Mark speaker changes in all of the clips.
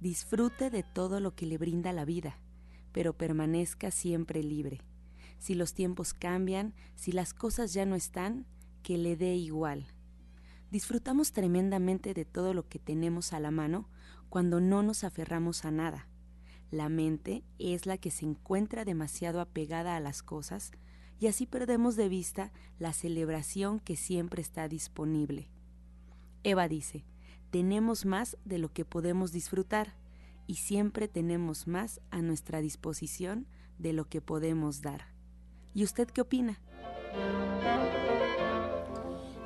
Speaker 1: Disfrute de todo lo que le brinda la vida, pero permanezca siempre libre. Si los tiempos cambian, si las cosas ya no están, que le dé igual Disfrutamos tremendamente de todo lo que tenemos a la mano cuando no nos aferramos a nada. La mente es la que se encuentra demasiado apegada a las cosas y así perdemos de vista la celebración que siempre está disponible. Eva dice, tenemos más de lo que podemos disfrutar y siempre tenemos más a nuestra disposición de lo que podemos dar. ¿Y usted qué opina?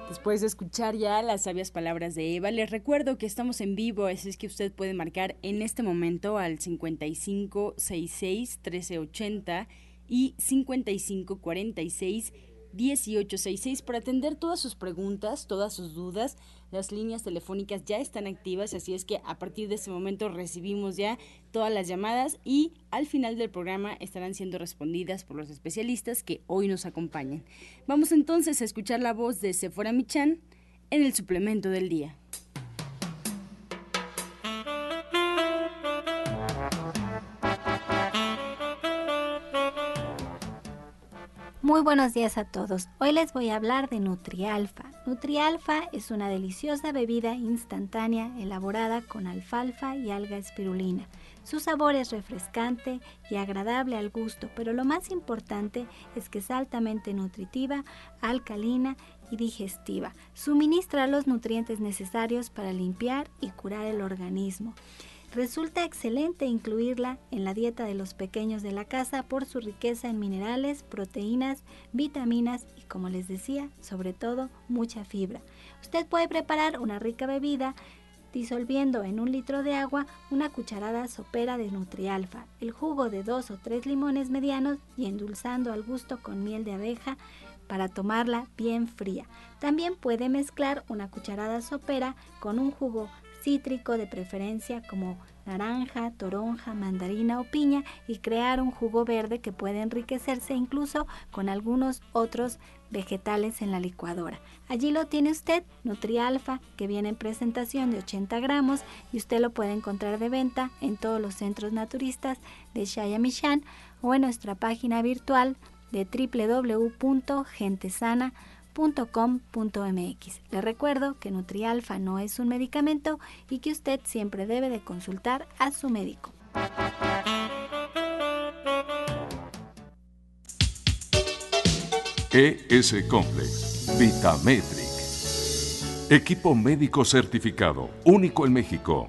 Speaker 2: Después de escuchar ya las sabias palabras de Eva, les recuerdo que estamos en vivo, así es que usted puede marcar en este momento al 5566 1380 y 5546 1866 para atender todas sus preguntas, todas sus dudas. Las líneas telefónicas ya están activas, así es que a partir de este momento recibimos ya todas las llamadas y al final del programa estarán siendo respondidas por los especialistas que hoy nos acompañan. Vamos entonces a escuchar la voz de Sephora Michan en el suplemento del día.
Speaker 3: Muy buenos días a todos. Hoy les voy a hablar de Nutrialfa. Nutrialfa es una deliciosa bebida instantánea elaborada con alfalfa y alga espirulina. Su sabor es refrescante y agradable al gusto, pero lo más importante es que es altamente nutritiva, alcalina y digestiva. Suministra los nutrientes necesarios para limpiar y curar el organismo. Resulta excelente incluirla en la dieta de los pequeños de la casa por su riqueza en minerales, proteínas, vitaminas y como les decía, sobre todo mucha fibra. Usted puede preparar una rica bebida disolviendo en un litro de agua una cucharada sopera de Nutrialfa, el jugo de dos o tres limones medianos y endulzando al gusto con miel de abeja para tomarla bien fría. También puede mezclar una cucharada sopera con un jugo cítrico de preferencia como naranja, toronja, mandarina o piña y crear un jugo verde que puede enriquecerse incluso con algunos otros vegetales en la licuadora. Allí lo tiene usted, Nutrialfa, que viene en presentación de 80 gramos y usted lo puede encontrar de venta en todos los centros naturistas de Shayamishan o en nuestra página virtual de www.gentesana.com .com.mx. Le recuerdo que Nutrialfa no es un medicamento y que usted siempre debe de consultar a su médico.
Speaker 4: ES Complex, Vitametric. Equipo médico certificado, único en México.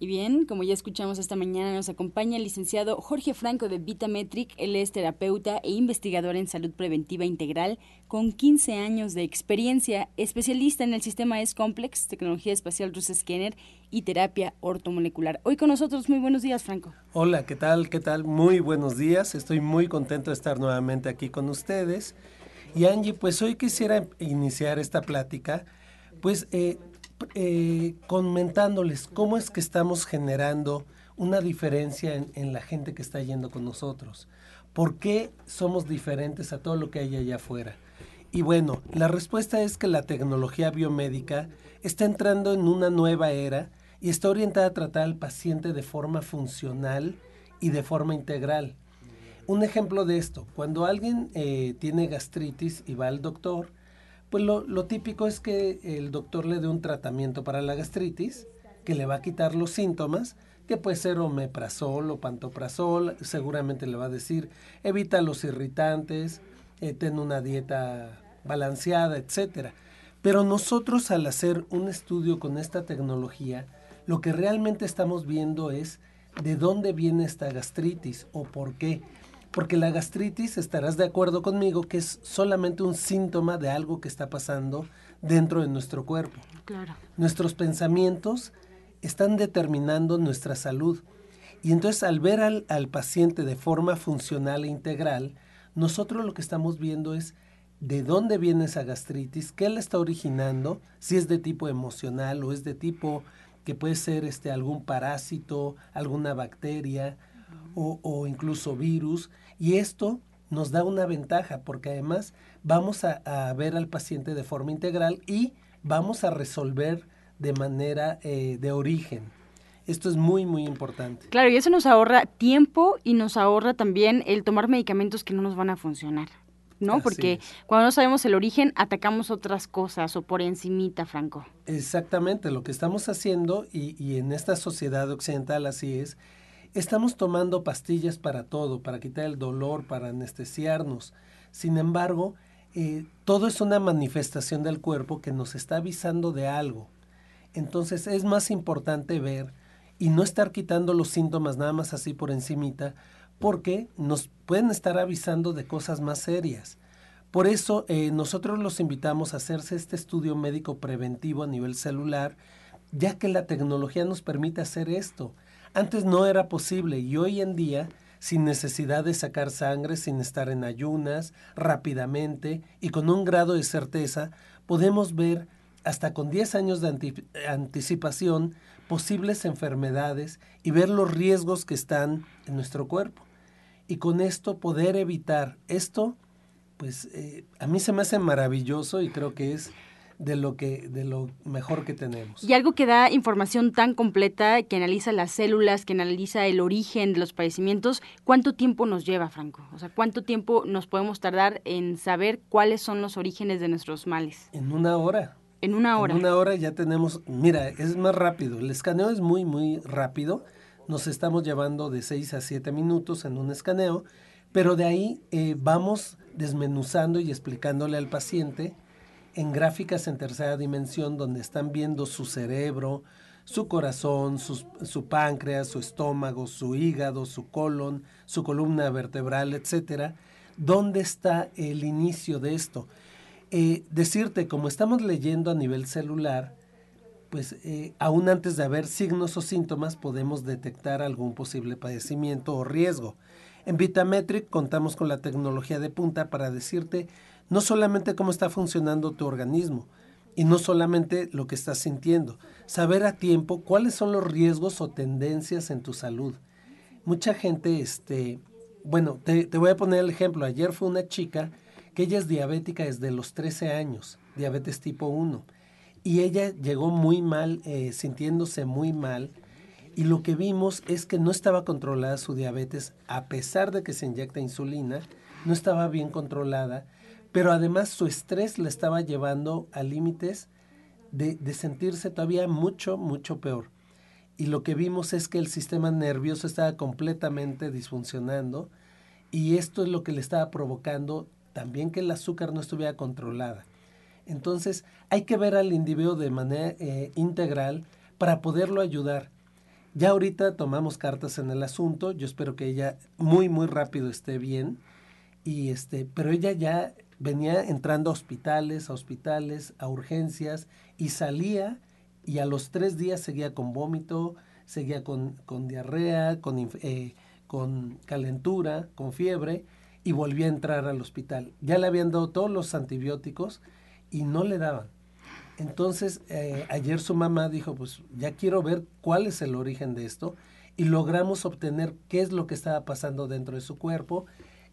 Speaker 2: Y bien, como ya escuchamos esta mañana, nos acompaña el licenciado Jorge Franco de Vitametric. Él es terapeuta e investigador en salud preventiva integral con 15 años de experiencia, especialista en el sistema S-Complex, tecnología espacial Rus Scanner y terapia ortomolecular. Hoy con nosotros, muy buenos días, Franco.
Speaker 5: Hola, ¿qué tal? ¿Qué tal? Muy buenos días. Estoy muy contento de estar nuevamente aquí con ustedes. Y Angie, pues hoy quisiera iniciar esta plática, pues eh, eh, comentándoles cómo es que estamos generando una diferencia en, la gente que está yendo con nosotros. ¿Por qué somos diferentes a todo lo que hay allá afuera? Y bueno, la respuesta es que la tecnología biomédica está entrando en una nueva era y está orientada a tratar al paciente de forma funcional y de forma integral. Un ejemplo de esto, cuando alguien eh, tiene gastritis y va al doctor, pues lo, típico es que el doctor le dé un tratamiento para la gastritis que le va a quitar los síntomas, que puede ser omeprazol o pantoprazol, seguramente le va a decir evita los irritantes, eh, ten una dieta balanceada, etcétera. Pero nosotros al hacer un estudio con esta tecnología, lo que realmente estamos viendo es de dónde viene esta gastritis o por qué. Porque la gastritis, estarás de acuerdo conmigo, que es solamente un síntoma de algo que está pasando dentro de nuestro cuerpo.
Speaker 2: Claro.
Speaker 5: Nuestros pensamientos están determinando nuestra salud. Y entonces al ver al, al paciente de forma funcional e integral, nosotros lo que estamos viendo es de dónde viene esa gastritis, qué la está originando, si es de tipo emocional o es de tipo que puede ser este, algún parásito, alguna bacteria, o, incluso virus. Y esto nos da una ventaja porque además vamos a, ver al paciente de forma integral y vamos a resolver de manera eh, de origen. Esto es muy, muy importante.
Speaker 2: Claro, y eso nos ahorra tiempo y nos ahorra también el tomar medicamentos que no nos van a funcionar. ¿no? Porque cuando no sabemos el origen, atacamos otras cosas o por encimita, Franco.
Speaker 5: Exactamente, lo que estamos haciendo, y, y en esta sociedad occidental así es, Estamos tomando pastillas para todo, para quitar el dolor, para anestesiarnos. Sin embargo, eh, todo es una manifestación del cuerpo que nos está avisando de algo. Entonces es más importante ver y no estar quitando los síntomas nada más así por encimita, porque nos pueden estar avisando de cosas más serias. Por eso eh, nosotros los invitamos a hacerse este estudio médico preventivo a nivel celular, ya que la tecnología nos permite hacer esto. Antes no era posible y hoy en día, sin necesidad de sacar sangre, sin estar en ayunas, rápidamente y con un grado de certeza, podemos ver hasta con 10 años de anticipación posibles enfermedades y ver los riesgos que están en nuestro cuerpo. Y con esto poder evitar esto, pues eh, a mí se me hace maravilloso y creo que es de lo que de lo mejor que tenemos.
Speaker 2: Y algo que da información tan completa, que analiza las células, que analiza el origen de los padecimientos, ¿cuánto tiempo nos lleva, Franco? O sea, ¿cuánto tiempo nos podemos tardar en saber cuáles son los orígenes de nuestros males?
Speaker 5: En una hora.
Speaker 2: En una hora.
Speaker 5: En una hora ya tenemos, mira, es más rápido. El escaneo es muy, muy rápido. Nos estamos llevando de 6 a 7 minutos en un escaneo, pero de ahí eh, vamos desmenuzando y explicándole al paciente en gráficas en tercera dimensión donde están viendo su cerebro, su corazón, su, páncreas, su estómago, su hígado, su colon, su columna vertebral, etcétera, ¿dónde está el inicio de esto? Eh, decirte, como estamos leyendo a nivel celular, pues eh, aún antes de haber signos o síntomas podemos detectar algún posible padecimiento o riesgo. En Vitametric contamos con la tecnología de punta para decirte no solamente cómo está funcionando tu organismo y no solamente lo que estás sintiendo, saber a tiempo cuáles son los riesgos o tendencias en tu salud. Mucha gente, este, bueno, te, voy a poner el ejemplo. Ayer fue una chica que ella es diabética desde los 13 años, diabetes tipo 1, y ella llegó muy mal, eh, sintiéndose muy mal, y lo que vimos es que no estaba controlada su diabetes, a pesar de que se inyecta insulina, no estaba bien controlada, pero además su estrés le estaba llevando a límites de, de, sentirse todavía mucho, mucho peor. Y lo que vimos es que el sistema nervioso estaba completamente disfuncionando y esto es lo que le estaba provocando también que el azúcar no estuviera controlada. Entonces hay que ver al individuo de manera eh, integral para poderlo ayudar. Ya ahorita tomamos cartas en el asunto, yo espero que ella muy, muy rápido esté bien, y este, pero ella ya venía entrando a hospitales, a hospitales, a urgencias, y salía, y a los tres días seguía con vómito, seguía con, con diarrea, con, eh, con calentura, con fiebre, y volvía a entrar al hospital. Ya le habían dado todos los antibióticos y no le daban. Entonces, eh, ayer su mamá dijo, pues ya quiero ver cuál es el origen de esto y logramos obtener qué es lo que estaba pasando dentro de su cuerpo,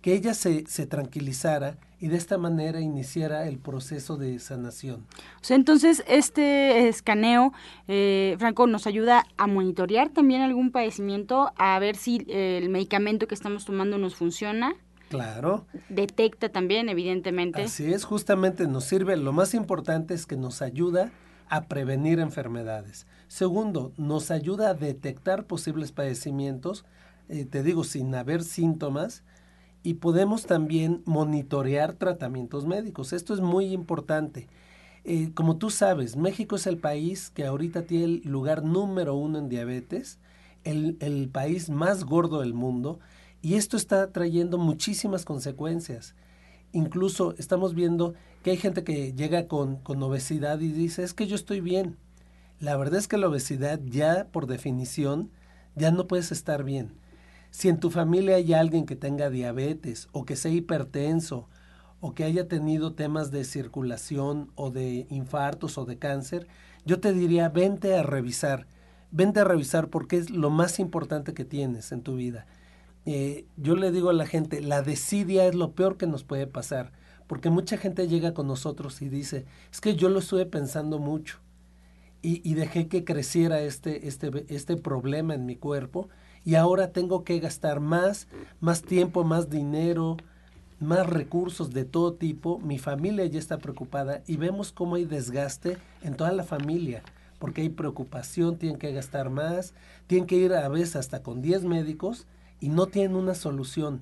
Speaker 5: que ella se, se tranquilizara y de esta manera iniciara el proceso de sanación.
Speaker 2: O sea, entonces este escaneo, eh, Franco, nos ayuda a monitorear también algún padecimiento, a ver si eh, el medicamento que estamos tomando nos funciona.
Speaker 5: Claro.
Speaker 2: Detecta también, evidentemente.
Speaker 5: Así es, justamente nos sirve, lo más importante es que nos ayuda a prevenir enfermedades. Segundo, nos ayuda a detectar posibles padecimientos, eh, te digo, sin haber síntomas, y podemos también monitorear tratamientos médicos. Esto es muy importante. Eh, como tú sabes, México es el país que ahorita tiene el lugar número uno en diabetes, el, el país más gordo del mundo, y esto está trayendo muchísimas consecuencias. Incluso estamos viendo que hay gente que llega con, con obesidad y dice, es que yo estoy bien. La verdad es que la obesidad ya por definición ya no puedes estar bien si en tu familia hay alguien que tenga diabetes o que sea hipertenso o que haya tenido temas de circulación o de infartos o de cáncer, yo te diría, vente a revisar, vente a revisar porque es lo más importante que tienes en tu vida. Eh, yo le digo a la gente, la desidia es lo peor que nos puede pasar, porque mucha gente llega con nosotros y dice, es que yo lo estuve pensando mucho y, y dejé que creciera este, este, este problema en mi cuerpo y ahora tengo que gastar más, más tiempo, más dinero, más recursos de todo tipo, mi familia ya está preocupada y vemos cómo hay desgaste en toda la familia, porque hay preocupación, tienen que gastar más, tienen que ir a veces hasta con 10 médicos y no tienen una solución.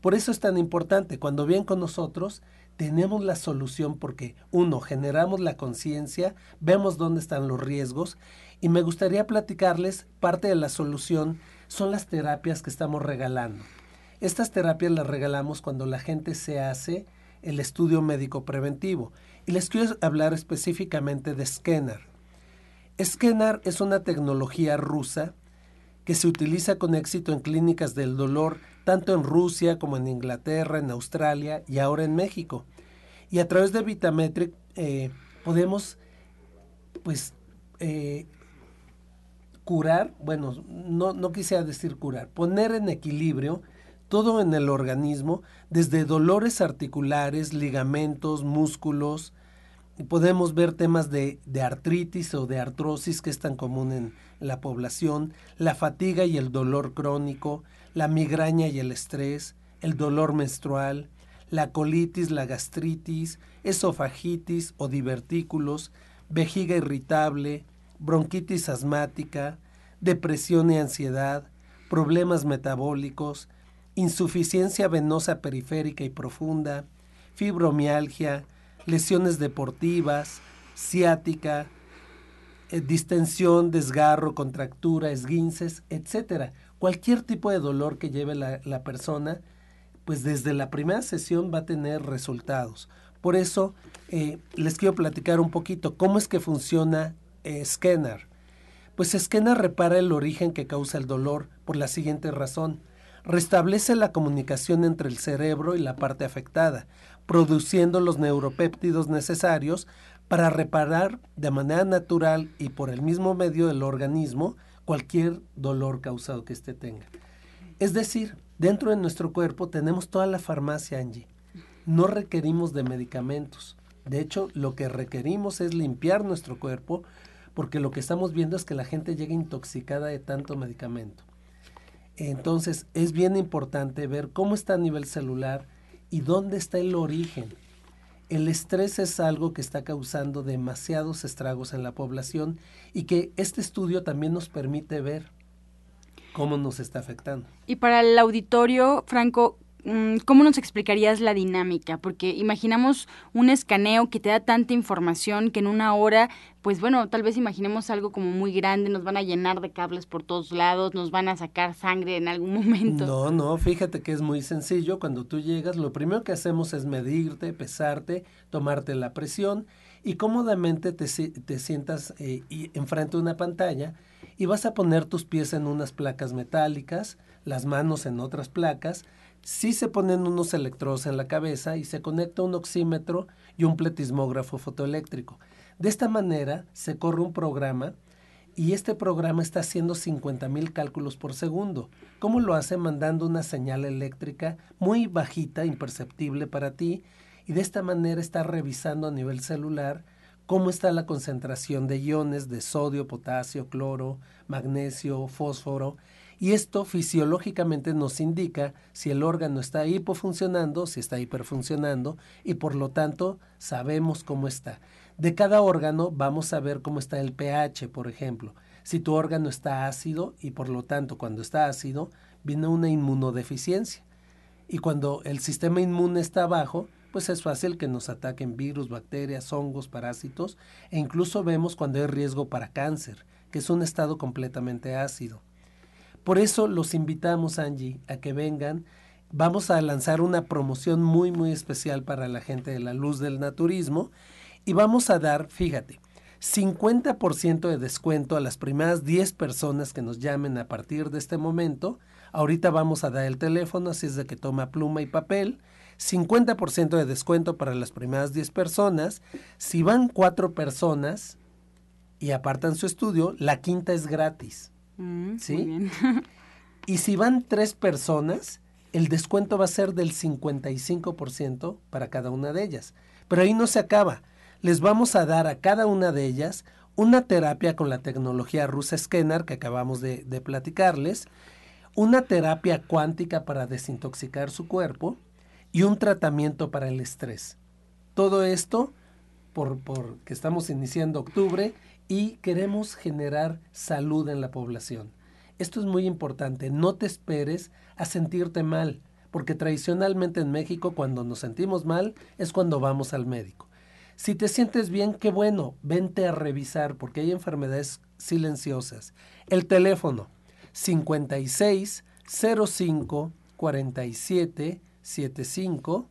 Speaker 5: Por eso es tan importante, cuando vienen con nosotros, tenemos la solución porque, uno, generamos la conciencia, vemos dónde están los riesgos y me gustaría platicarles parte de la solución son las terapias que estamos regalando. Estas terapias las regalamos cuando la gente se hace el estudio médico preventivo. Y les quiero hablar específicamente de Scanner. Scanner es una tecnología rusa que se utiliza con éxito en clínicas del dolor tanto en Rusia como en Inglaterra, en Australia y ahora en México. Y a través de Vitametric eh, podemos pues eh, curar, bueno, no, no quisiera decir curar, poner en equilibrio todo en el organismo, desde dolores articulares, ligamentos, músculos, y podemos ver temas de, de, artritis o de artrosis que es tan común en la población, la fatiga y el dolor crónico, la migraña y el estrés, el dolor menstrual, la colitis, la gastritis, esofagitis o divertículos, vejiga irritable, bronquitis asmática, depresión y ansiedad, problemas metabólicos, insuficiencia venosa periférica y profunda, fibromialgia, lesiones deportivas, ciática, eh, distensión, desgarro, contractura, esguinces, etc. Cualquier tipo de dolor que lleve la, persona, pues desde la primera sesión va a tener resultados. Por eso eh, les quiero platicar un poquito cómo es que funciona eh. Pues Scanner repara el origen que causa el dolor por la siguiente razón. Restablece la comunicación entre el cerebro y la parte afectada, produciendo los neuropéptidos necesarios para reparar de manera natural y por el mismo medio del organismo cualquier dolor causado que éste tenga. Es decir, dentro de nuestro cuerpo tenemos toda la farmacia, Angie. No requerimos de medicamentos. De hecho, lo que requerimos es limpiar nuestro cuerpo porque lo que estamos viendo es que la gente llega intoxicada de tanto medicamento. Entonces es bien importante ver cómo está a nivel celular y dónde está el origen. El estrés es algo que está causando demasiados estragos en la población y que este estudio también nos permite ver cómo nos está afectando.
Speaker 2: Y para el auditorio, Franco, ¿cómo nos explicarías la dinámica? Porque imaginamos un escaneo que te da tanta información que en una hora, pues bueno, tal vez imaginemos algo como muy grande, nos van a llenar de cables por todos lados, nos van a sacar sangre en algún momento.
Speaker 5: No, no, fíjate que es muy sencillo. Cuando tú llegas, lo primero que hacemos es medirte, pesarte, tomarte la presión y cómodamente te, te sientas eh, enfrente de una pantalla y vas a poner tus pies en unas placas metálicas, las manos en otras placas, sí se ponen unos electrodos en la cabeza y se conecta un oxímetro y un pletismógrafo fotoeléctrico. De esta manera se corre un programa y este programa está haciendo 50 mil cálculos por segundo. ¿Cómo lo hace? Mandando una señal eléctrica muy bajita, imperceptible para ti, y de esta manera está revisando a nivel celular cómo está la concentración de iones de sodio, potasio, cloro, magnesio, fósforo, y esto fisiológicamente nos indica si el órgano está hipofuncionando, si está hiperfuncionando, y por lo tanto sabemos cómo está. De cada órgano vamos a ver cómo está el pH, por ejemplo. Si tu órgano está ácido y por lo tanto cuando está ácido viene una inmunodeficiencia. Y cuando el sistema inmune está bajo, pues es fácil que nos ataquen virus, bacterias, hongos, parásitos e incluso vemos cuando hay riesgo para cáncer, que es un estado completamente ácido. Por eso los invitamos, Angie, a que vengan. Vamos a lanzar una promoción muy, muy especial para la gente de la luz del naturismo y vamos a dar, fíjate, 50% de descuento a las primeras 10 personas que nos llamen a partir de este momento. Ahorita vamos a dar el teléfono, así es de que toma pluma y papel 50% de descuento para las primeras 10 personas. Si van 4 personas y apartan su estudio, la quinta es gratis. Mm, ¿Sí? y si van 3 personas, el descuento va a ser del 55% para cada una de ellas. Pero ahí no se acaba. Les vamos a dar a cada una de ellas una terapia con la tecnología rusa Scanner que acabamos de, de platicarles, una terapia cuántica para desintoxicar su cuerpo, y un tratamiento para el estrés. Todo esto por, que estamos iniciando octubre y queremos generar salud en la población. Esto es muy importante, no te esperes a sentirte mal, porque tradicionalmente en México cuando nos sentimos mal es cuando vamos al médico. Si te sientes bien, qué bueno, vente a revisar porque hay enfermedades silenciosas. El teléfono 56 05 47 75,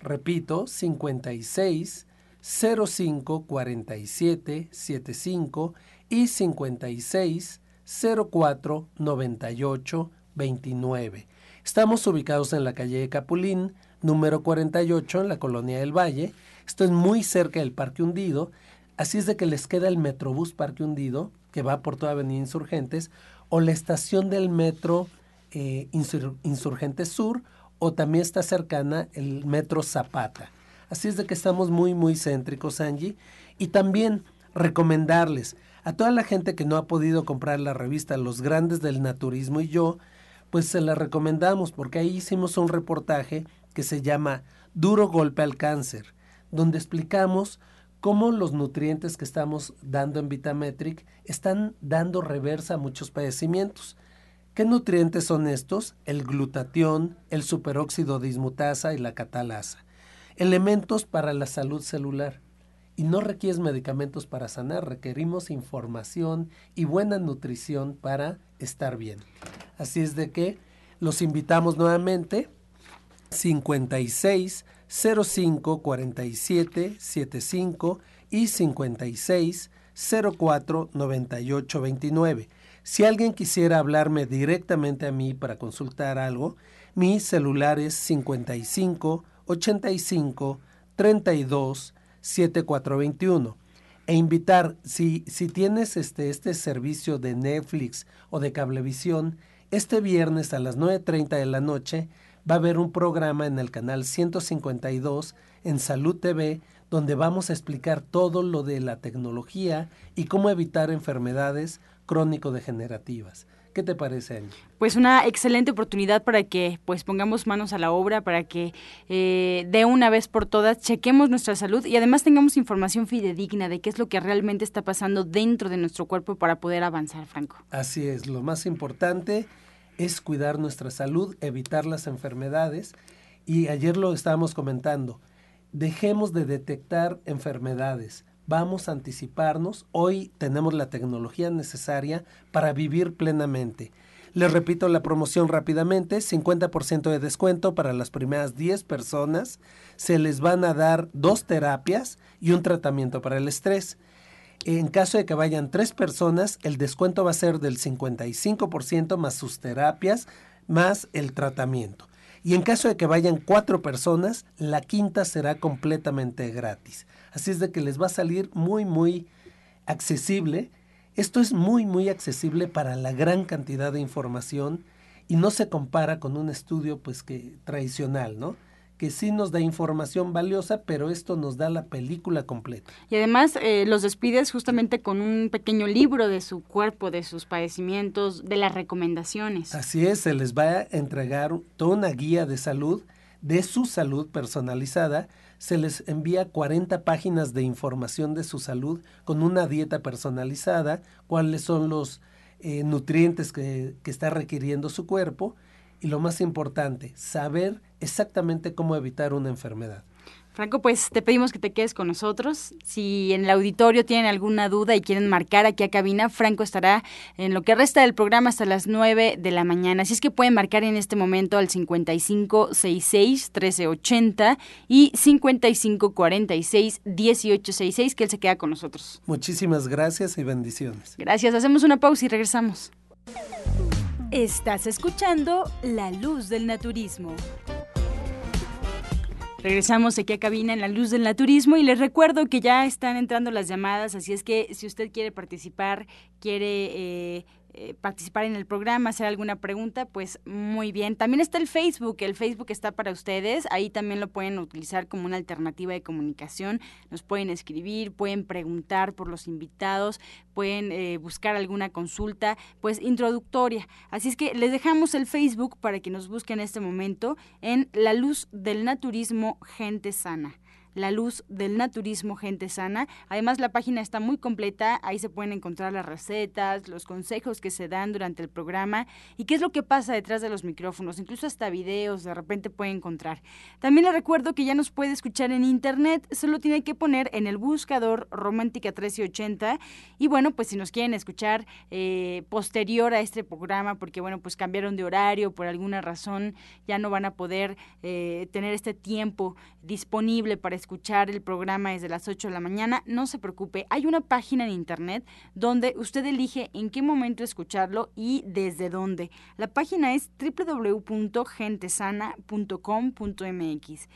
Speaker 5: repito, 56 05 47 75 y 56 04 98 29. Estamos ubicados en la calle de Capulín, número 48, en la colonia del Valle. Esto es muy cerca del Parque Hundido, así es de que les queda el Metrobús Parque Hundido, que va por toda Avenida Insurgentes, o la estación del Metro eh, Insurgentes Sur, o también está cercana el Metro Zapata. Así es de que estamos muy, muy céntricos, Angie. Y también recomendarles a toda la gente que no ha podido comprar la revista Los Grandes del Naturismo y yo, pues se la recomendamos porque ahí hicimos un reportaje que se llama Duro Golpe al Cáncer, donde explicamos cómo los nutrientes que estamos dando en Vitametric están dando reversa a muchos padecimientos. ¿Qué nutrientes son estos? El glutatión, el superóxido dismutasa y la catalasa. Elementos para la salud celular. Y no requieres medicamentos para sanar, requerimos información y buena nutrición para estar bien. Así es de que los invitamos nuevamente 56 05 47 75 y 56 04 98 29. Si alguien quisiera hablarme directamente a mí para consultar algo, mi celular es 55 85 32 7421 e invitar si, si tienes este, este servicio de Netflix o de cablevisión, este viernes a las 9.30 de la noche va a haber un programa en el canal 152 en Salud TV donde vamos a explicar todo lo de la tecnología y cómo evitar enfermedades crónico-degenerativas. ¿Qué te parece, Angie?
Speaker 2: Pues una excelente oportunidad para que pues pongamos manos a la obra, para que eh, de una vez por todas chequemos nuestra salud y además tengamos información fidedigna de qué es lo que realmente está pasando dentro de nuestro cuerpo para poder avanzar, Franco.
Speaker 5: Así es, lo más importante es cuidar nuestra salud, evitar las enfermedades. Y ayer lo estábamos comentando, dejemos de detectar enfermedades, vamos a anticiparnos. Hoy tenemos la tecnología necesaria para vivir plenamente. Les repito la promoción rápidamente, 50% de descuento para las primeras 10 personas. Se les van a dar dos terapias y un tratamiento para el estrés. En caso de que vayan tres personas, el descuento va a ser del 55% más sus terapias, más el tratamiento. Y en caso de que vayan cuatro personas, la quinta será completamente gratis. Así es de que les va a salir muy, muy accesible esto es muy, muy accesible para la gran cantidad de información y no se compara con un estudio pues que tradicional, ¿no? que sí nos da información valiosa, pero esto nos da la película completa.
Speaker 2: Y además eh, los despides justamente con un pequeño libro de su cuerpo, de sus padecimientos, de las recomendaciones.
Speaker 5: Así es, se les va a entregar toda una guía de salud, de su salud personalizada, se les envía 40 páginas de información de su salud con una dieta personalizada, cuáles son los eh, nutrientes que, que está requiriendo su cuerpo y lo más importante, saber exactamente cómo evitar una enfermedad.
Speaker 2: Franco, pues te pedimos que te quedes con nosotros. Si en el auditorio tienen alguna duda y quieren marcar aquí a cabina, Franco estará en lo que resta del programa hasta las 9 de la mañana. Así es que pueden marcar en este momento al 5566-1380 y 5546-1866, que él se queda con nosotros.
Speaker 5: Muchísimas gracias y bendiciones.
Speaker 2: Gracias. Hacemos una pausa y regresamos. Estás escuchando La Luz del Naturismo. Regresamos aquí a cabina en la luz del naturismo y les recuerdo que ya están entrando las llamadas, así es que si usted quiere participar, quiere eh, eh, participar en el programa, hacer alguna pregunta, pues muy bien. También está el Facebook, el Facebook está para ustedes, ahí también lo pueden utilizar como una alternativa de comunicación, nos pueden escribir, pueden preguntar por los invitados, pueden eh, buscar alguna consulta, pues introductoria. Así es que les dejamos el Facebook para que nos busquen en este momento en La Luz del Naturismo Gente Sana. La Luz del Naturismo Gente Sana. Además, la página está muy completa, ahí se pueden encontrar las recetas, los consejos que se dan durante el programa y qué es lo que pasa detrás de los micrófonos, incluso hasta videos de repente puede encontrar. También les recuerdo que ya nos puede escuchar en internet, solo tiene que poner en el buscador Romántica 1380 y bueno, pues si nos quieren escuchar eh, posterior a este programa, porque bueno, pues cambiaron de horario por alguna razón, ya no van a poder eh, tener este tiempo disponible para escuchar el programa desde las 8 de la mañana, no se preocupe, hay una página en internet donde usted elige en qué momento escucharlo y desde dónde. La página es www.gentesana.com.mx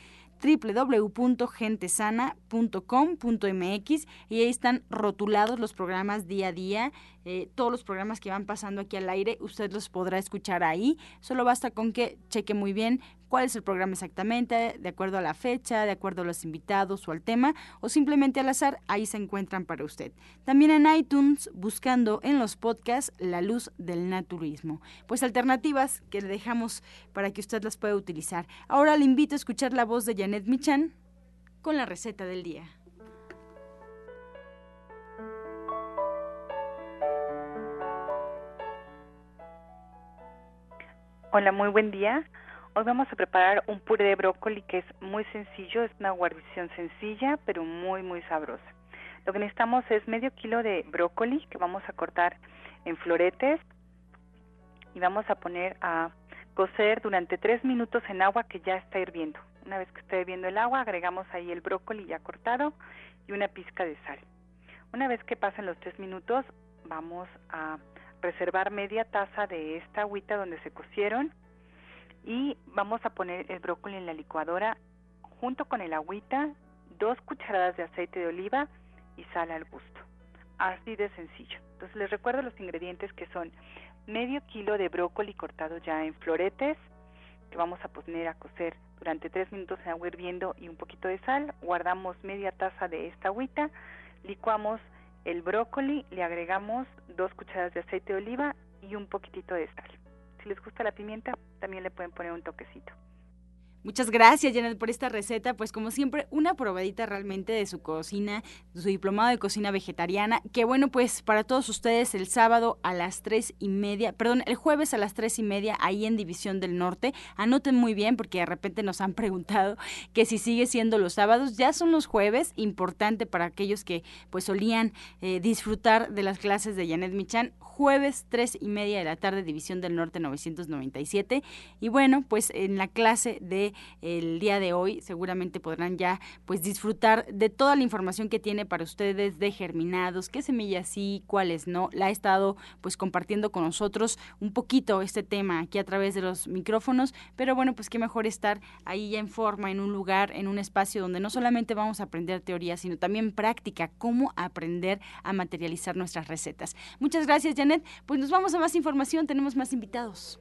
Speaker 2: www.gentesana.com.mx y ahí están rotulados los programas día a día, eh, todos los programas que van pasando aquí al aire, usted los podrá escuchar ahí, solo basta con que cheque muy bien cuál es el programa exactamente, de acuerdo a la fecha, de acuerdo a los invitados o al tema, o simplemente al azar, ahí se encuentran para usted. También en iTunes, buscando en los podcasts La Luz del Naturismo. Pues alternativas que le dejamos para que usted las pueda utilizar. Ahora le invito a escuchar la voz de Janet Michan con la receta del día.
Speaker 6: Hola, muy buen día. Hoy vamos a preparar un puré de brócoli que es muy sencillo, es una guarnición sencilla, pero muy, muy sabrosa. Lo que necesitamos es medio kilo de brócoli que vamos a cortar en floretes y vamos a poner a cocer durante tres minutos en agua que ya está hirviendo. Una vez que esté hirviendo el agua, agregamos ahí el brócoli ya cortado y una pizca de sal. Una vez que pasen los tres minutos, vamos a reservar media taza de esta agüita donde se cocieron y vamos a poner el brócoli en la licuadora junto con el agüita, dos cucharadas de aceite de oliva y sal al gusto. Así de sencillo. Entonces les recuerdo los ingredientes que son medio kilo de brócoli cortado ya en floretes, que vamos a poner a cocer durante tres minutos en agua hirviendo y un poquito de sal. Guardamos media taza de esta agüita, licuamos el brócoli, le agregamos dos cucharadas de aceite de oliva y un poquitito de sal. Si les gusta la pimienta, también le pueden poner un toquecito.
Speaker 2: Muchas gracias, Janet, por esta receta. Pues como siempre, una probadita realmente de su cocina, su diplomado de cocina vegetariana. Que bueno, pues para todos ustedes el sábado a las tres y media, perdón, el jueves a las tres y media, ahí en División del Norte. Anoten muy bien porque de repente nos han preguntado que si sigue siendo los sábados, ya son los jueves. Importante para aquellos que pues solían eh, disfrutar de las clases de Janet Michan. Jueves tres y media de la tarde, División del Norte 997. Y bueno, pues en la clase de el día de hoy. Seguramente podrán ya pues disfrutar de toda la información que tiene para ustedes de germinados, qué semillas sí, cuáles no. La ha estado pues compartiendo con nosotros un poquito este tema aquí a través de los micrófonos, pero bueno, pues qué mejor estar ahí ya en forma, en un lugar, en un espacio donde no solamente vamos a aprender teoría, sino también práctica, cómo aprender a materializar nuestras recetas. Muchas gracias, Janet. Pues nos vamos a más información, tenemos más invitados.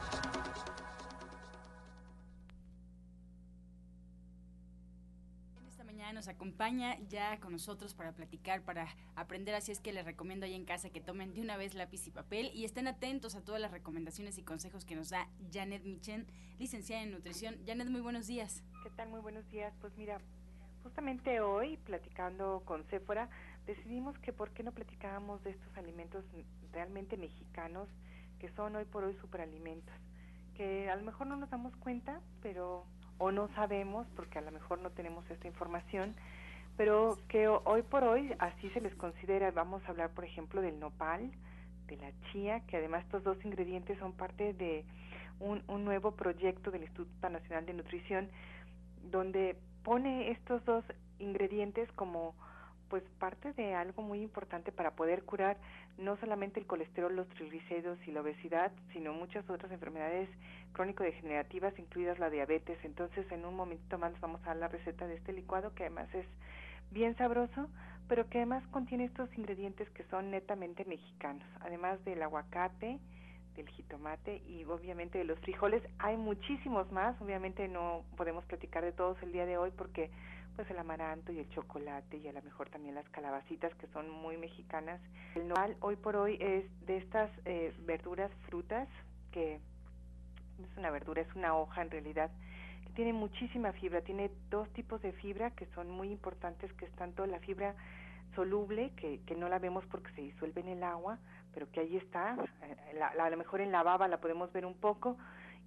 Speaker 2: Acompaña ya con nosotros para platicar, para aprender, así es que les recomiendo ahí en casa que tomen de una vez lápiz y papel y estén atentos a todas las recomendaciones y consejos que nos da Janet Michen, licenciada en nutrición. Janet, muy buenos días.
Speaker 6: ¿Qué tal? Muy buenos días. Pues mira, justamente hoy, platicando con Sephora, decidimos que por qué no platicábamos de estos alimentos realmente mexicanos, que son hoy por hoy superalimentos, que a lo mejor no nos damos cuenta, pero o no sabemos, porque a lo mejor no tenemos esta información, pero que hoy por hoy así se les considera. Vamos a hablar, por ejemplo, del nopal, de la chía, que además estos dos ingredientes son parte de un, un nuevo proyecto del Instituto Nacional de Nutrición, donde pone estos dos ingredientes como pues parte de algo muy importante para poder curar no solamente el colesterol, los triglicéridos y la obesidad, sino muchas otras enfermedades crónico-degenerativas, incluidas la diabetes. Entonces, en un momentito más vamos a dar la receta de este licuado, que además es bien sabroso, pero que además contiene estos ingredientes que son netamente mexicanos, además del aguacate, del jitomate y obviamente de los frijoles. Hay muchísimos más, obviamente no podemos platicar de todos el día de hoy porque pues el amaranto y el chocolate y a lo mejor también las calabacitas que son muy mexicanas. El nopal hoy por hoy es de estas eh, verduras, frutas, que no es una verdura, es una hoja en realidad, que tiene muchísima fibra, tiene dos tipos de fibra que son muy importantes, que es tanto la fibra soluble, que, que no la vemos porque se disuelve en el agua, pero que ahí está, eh, a lo mejor en la baba la podemos ver un poco,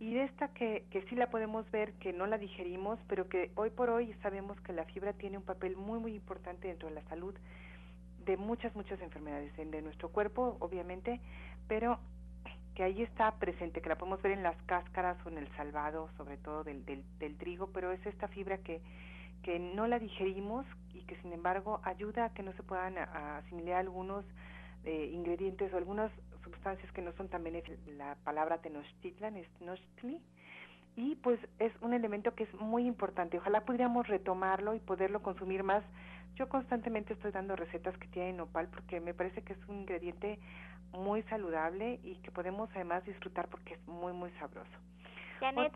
Speaker 6: y esta que, que sí la podemos ver, que no la digerimos, pero que hoy por hoy sabemos que la fibra tiene un papel muy, muy importante dentro de la salud de muchas, muchas enfermedades, de nuestro cuerpo, obviamente, pero que ahí está presente, que la podemos ver en las cáscaras o en el salvado, sobre todo del, del, del trigo, pero es esta fibra que, que no la digerimos y que sin embargo ayuda a que no se puedan asimilar algunos eh, ingredientes o algunas sustancias que no son tan benéficas. La palabra tenochtitlan es tenochtli y pues es un elemento que es muy importante. Ojalá pudiéramos retomarlo y poderlo consumir más. Yo constantemente estoy dando recetas que tienen nopal porque me parece que es un ingrediente muy saludable y que podemos además disfrutar porque es muy muy sabroso.
Speaker 7: Janet,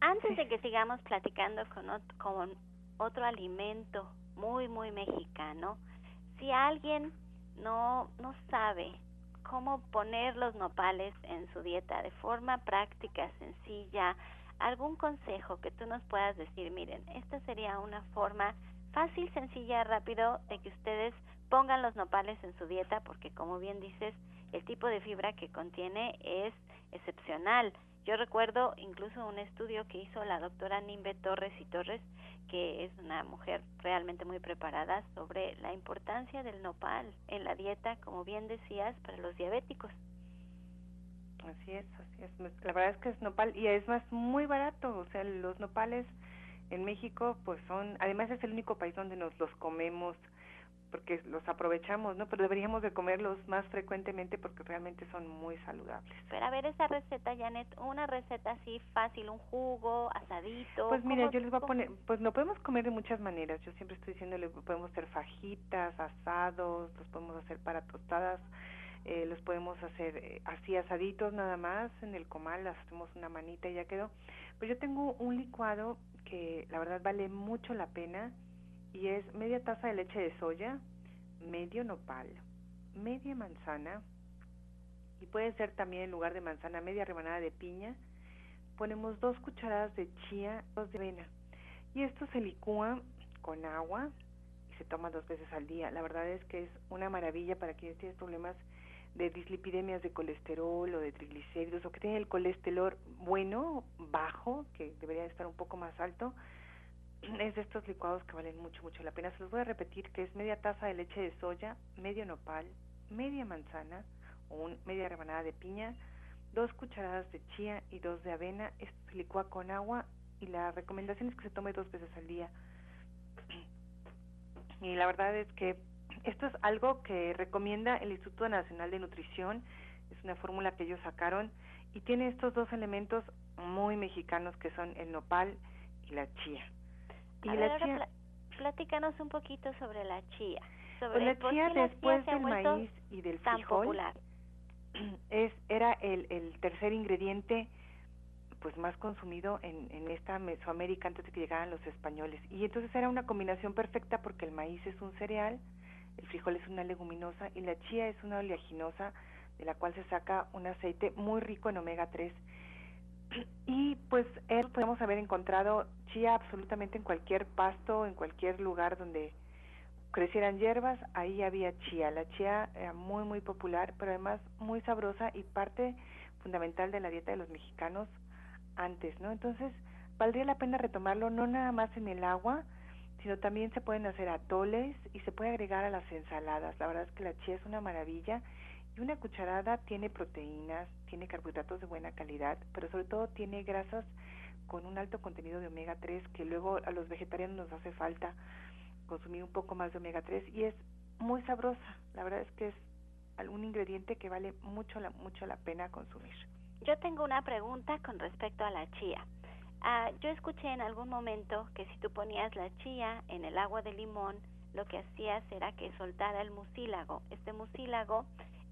Speaker 7: antes de que sigamos platicando con con otro alimento muy muy mexicano, si alguien no, no sabe cómo poner los nopales en su dieta de forma práctica, sencilla, algún consejo que tú nos puedas decir, miren, esta sería una forma fácil, sencilla, rápido de que ustedes pongan los nopales en su dieta porque como bien dices, el tipo de fibra que contiene es excepcional. Yo recuerdo incluso un estudio que hizo la doctora Nimbe Torres y Torres, que es una mujer realmente muy preparada sobre la importancia del nopal en la dieta, como bien decías, para los diabéticos.
Speaker 6: Así es, así es. La verdad es que es nopal y es más muy barato. O sea, los nopales en México, pues son, además es el único país donde nos los comemos porque los aprovechamos, ¿no? Pero deberíamos de comerlos más frecuentemente porque realmente son muy saludables.
Speaker 7: Pero a ver esa receta, Janet, una receta así fácil, un jugo, asadito.
Speaker 6: Pues mira, yo les voy a poner, pues lo podemos comer de muchas maneras. Yo siempre estoy diciendo, le podemos hacer fajitas, asados, los podemos hacer para tostadas, eh, los podemos hacer eh, así asaditos nada más en el comal, hacemos una manita y ya quedó. Pero yo tengo un licuado que la verdad vale mucho la pena y es media taza de leche de soya, medio nopal, media manzana y puede ser también en lugar de manzana media rebanada de piña. Ponemos dos cucharadas de chía, dos de avena y esto se licúa con agua y se toma dos veces al día. La verdad es que es una maravilla para quienes tienen problemas de dislipidemias de colesterol o de triglicéridos o que tienen el colesterol bueno, bajo, que debería estar un poco más alto es de estos licuados que valen mucho, mucho la pena. Se los voy a repetir que es media taza de leche de soya, medio nopal, media manzana o un, media rebanada de piña, dos cucharadas de chía y dos de avena. Esto se licúa con agua y la recomendación es que se tome dos veces al día. Y la verdad es que esto es algo que recomienda el Instituto Nacional de Nutrición. Es una fórmula que ellos sacaron y tiene estos dos elementos muy mexicanos que son el nopal y la chía.
Speaker 7: Y la chía... platícanos un poquito sobre la chía.
Speaker 6: Sobre
Speaker 7: pues
Speaker 6: la chía después del maíz y del frijol es era el, el tercer ingrediente pues más consumido en, en esta Mesoamérica antes de que llegaran los españoles y entonces era una combinación perfecta porque el maíz es un cereal, el frijol es una leguminosa y la chía es una oleaginosa de la cual se saca un aceite muy rico en omega 3 y pues él podemos haber encontrado chía absolutamente en cualquier pasto, en cualquier lugar donde crecieran hierbas, ahí había chía. La chía era muy muy popular, pero además muy sabrosa y parte fundamental de la dieta de los mexicanos antes, ¿no? Entonces, valdría la pena retomarlo no nada más en el agua, sino también se pueden hacer atoles y se puede agregar a las ensaladas. La verdad es que la chía es una maravilla y una cucharada tiene proteínas, tiene carbohidratos de buena calidad, pero sobre todo tiene grasas con un alto contenido de omega 3 que luego a los vegetarianos nos hace falta consumir un poco más de omega 3 y es muy sabrosa. La verdad es que es algún ingrediente que vale mucho la, mucho la pena consumir.
Speaker 7: Yo tengo una pregunta con respecto a la chía. Ah, yo escuché en algún momento que si tú ponías la chía en el agua de limón, lo que hacías era que soltara el mucílago. Este mucílago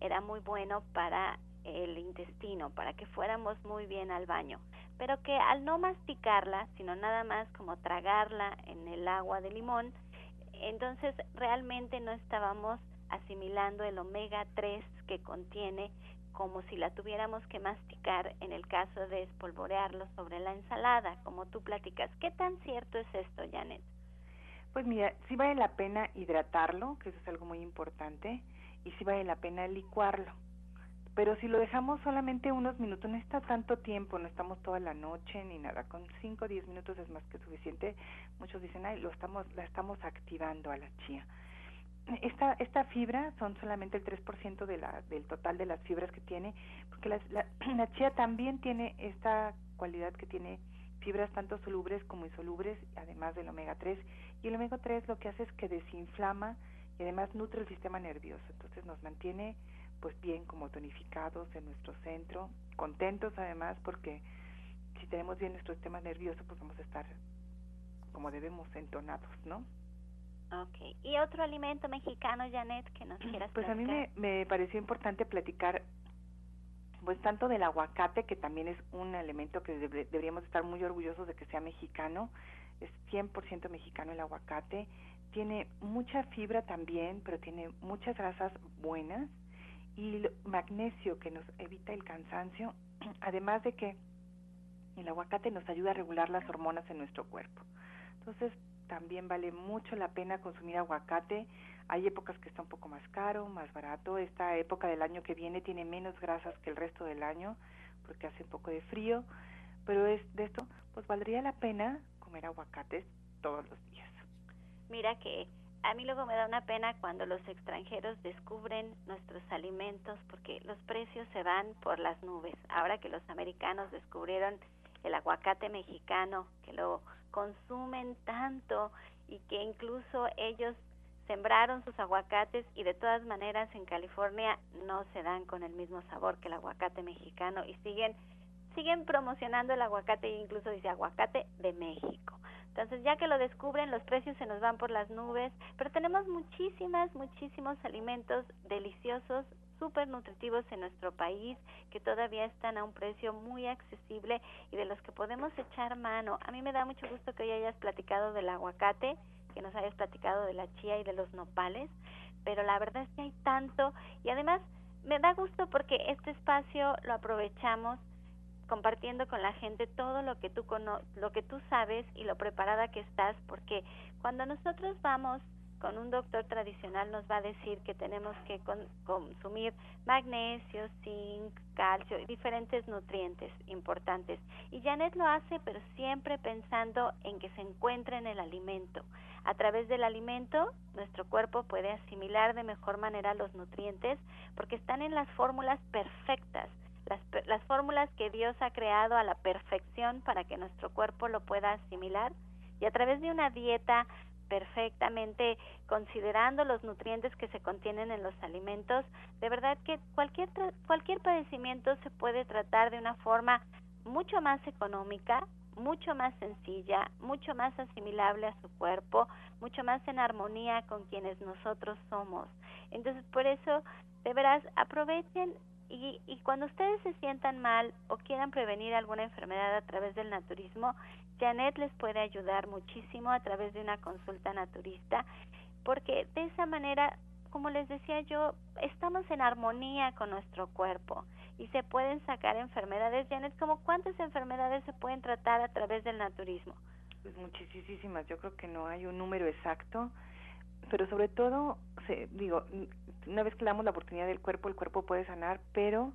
Speaker 7: era muy bueno para el intestino, para que fuéramos muy bien al baño, pero que al no masticarla, sino nada más como tragarla en el agua de limón, entonces realmente no estábamos asimilando el omega 3 que contiene como si la tuviéramos que masticar en el caso de espolvorearlo sobre la ensalada, como tú platicas. ¿Qué tan cierto es esto, Janet?
Speaker 6: Pues mira, sí vale la pena hidratarlo, que eso es algo muy importante y sí vale la pena licuarlo. Pero si lo dejamos solamente unos minutos, no está tanto tiempo, no estamos toda la noche ni nada, con 5 o 10 minutos es más que suficiente. Muchos dicen, ay, lo estamos, la estamos activando a la chía. Esta, esta fibra son solamente el 3% de la, del total de las fibras que tiene, porque la, la chía también tiene esta cualidad que tiene fibras tanto solubles como insolubles, además del omega 3. Y el omega 3 lo que hace es que desinflama, y además nutre el sistema nervioso, entonces nos mantiene pues bien como tonificados en nuestro centro, contentos además porque si tenemos bien nuestro sistema nervioso pues vamos a estar como debemos entonados, ¿no?
Speaker 7: Ok. ¿Y otro alimento mexicano, Janet, que nos quieras
Speaker 6: Pues a mí me, me pareció importante platicar pues tanto del aguacate, que también es un elemento que deberíamos estar muy orgullosos de que sea mexicano, es 100% mexicano el aguacate, tiene mucha fibra también, pero tiene muchas grasas buenas y magnesio que nos evita el cansancio, además de que el aguacate nos ayuda a regular las hormonas en nuestro cuerpo. Entonces, también vale mucho la pena consumir aguacate. Hay épocas que está un poco más caro, más barato. Esta época del año que viene tiene menos grasas que el resto del año porque hace un poco de frío, pero es de esto, pues valdría la pena comer aguacates todos los días.
Speaker 7: Mira que a mí luego me da una pena cuando los extranjeros descubren nuestros alimentos porque los precios se van por las nubes. Ahora que los americanos descubrieron el aguacate mexicano, que lo consumen tanto y que incluso ellos sembraron sus aguacates y de todas maneras en California no se dan con el mismo sabor que el aguacate mexicano y siguen siguen promocionando el aguacate e incluso dice aguacate de México. Entonces, ya que lo descubren, los precios se nos van por las nubes, pero tenemos muchísimas, muchísimos alimentos deliciosos, súper nutritivos en nuestro país, que todavía están a un precio muy accesible y de los que podemos echar mano. A mí me da mucho gusto que hoy hayas platicado del aguacate, que nos hayas platicado de la chía y de los nopales, pero la verdad es que hay tanto y además me da gusto porque este espacio lo aprovechamos compartiendo con la gente todo lo que tú lo que tú sabes y lo preparada que estás porque cuando nosotros vamos con un doctor tradicional nos va a decir que tenemos que consumir magnesio, zinc, calcio y diferentes nutrientes importantes. Y Janet lo hace, pero siempre pensando en que se encuentre en el alimento. A través del alimento, nuestro cuerpo puede asimilar de mejor manera los nutrientes porque están en las fórmulas perfectas las, las fórmulas que Dios ha creado a la perfección para que nuestro cuerpo lo pueda asimilar y a través de una dieta perfectamente considerando los nutrientes que se contienen en los alimentos, de verdad que cualquier cualquier padecimiento se puede tratar de una forma mucho más económica, mucho más sencilla, mucho más asimilable a su cuerpo, mucho más en armonía con quienes nosotros somos. Entonces, por eso, de veras, aprovechen y, y, cuando ustedes se sientan mal o quieran prevenir alguna enfermedad a través del naturismo, Janet les puede ayudar muchísimo a través de una consulta naturista, porque de esa manera, como les decía yo, estamos en armonía con nuestro cuerpo y se pueden sacar enfermedades. Janet, ¿cómo cuántas enfermedades se pueden tratar a través del naturismo?
Speaker 6: Pues muchísimas, yo creo que no hay un número exacto, pero sobre todo, se, digo, una vez que le damos la oportunidad del cuerpo, el cuerpo puede sanar, pero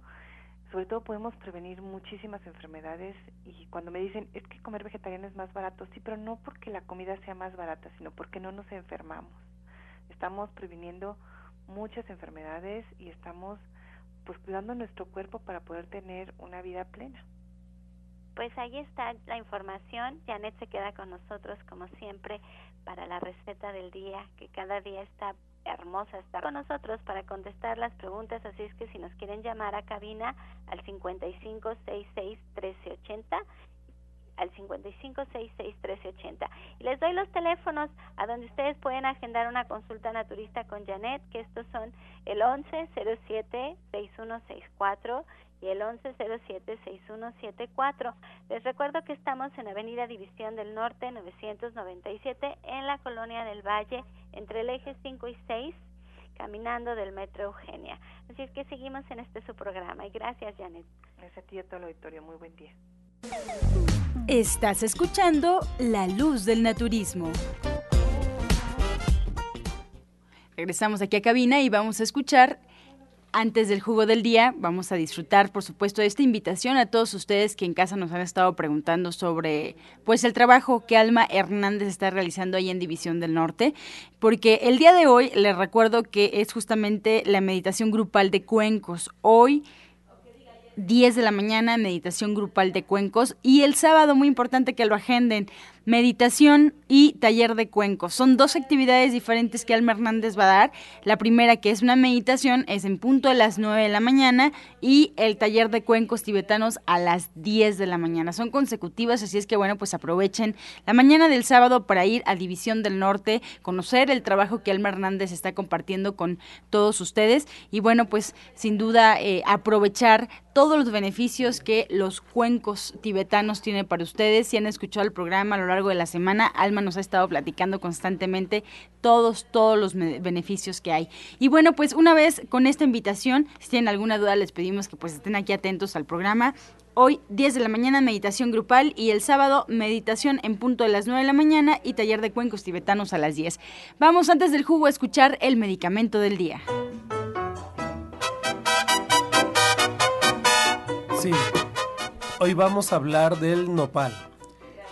Speaker 6: sobre todo podemos prevenir muchísimas enfermedades y cuando me dicen es que comer vegetariano es más barato, sí, pero no porque la comida sea más barata, sino porque no nos enfermamos. Estamos previniendo muchas enfermedades y estamos pues cuidando nuestro cuerpo para poder tener una vida plena.
Speaker 7: Pues ahí está la información. Janet se queda con nosotros como siempre para la receta del día, que cada día está hermosa estar con nosotros para contestar las preguntas, así es que si nos quieren llamar a cabina al 5566-1380 al 5566-1380. Y les doy los teléfonos a donde ustedes pueden agendar una consulta naturista con Janet, que estos son el 1107-6164 y el 1107-6174. Les recuerdo que estamos en Avenida División del Norte 997 en la Colonia del Valle, entre el eje 5 y 6, caminando del Metro Eugenia. Así es que seguimos en este su programa y gracias Janet.
Speaker 6: Gracias a ti y a todo el auditorio. Muy buen día.
Speaker 2: Estás escuchando La Luz del Naturismo. Regresamos aquí a cabina y vamos a escuchar antes del jugo del día, vamos a disfrutar, por supuesto, de esta invitación a todos ustedes que en casa nos han estado preguntando sobre, pues, el trabajo que Alma Hernández está realizando ahí en División del Norte, porque el día de hoy les recuerdo que es justamente la meditación grupal de cuencos. Hoy 10 de la mañana, meditación grupal de cuencos. Y el sábado, muy importante que lo agenden, meditación y taller de cuencos. Son dos actividades diferentes que Alma Hernández va a dar. La primera, que es una meditación, es en punto a las 9 de la mañana y el taller de cuencos tibetanos a las 10 de la mañana. Son consecutivas, así es que bueno, pues aprovechen la mañana del sábado para ir a División del Norte, conocer el trabajo que Alma Hernández está compartiendo con todos ustedes y bueno, pues sin duda eh, aprovechar todos los beneficios que los cuencos tibetanos tienen para ustedes. Si han escuchado el programa a lo largo de la semana, Alma nos ha estado platicando constantemente todos, todos los beneficios que hay. Y bueno, pues una vez con esta invitación, si tienen alguna duda, les pedimos que pues estén aquí atentos al programa. Hoy 10 de la mañana meditación grupal y el sábado meditación en punto de las 9 de la mañana y taller de cuencos tibetanos a las 10. Vamos antes del jugo a escuchar el medicamento del día.
Speaker 5: Sí, hoy vamos a hablar del nopal.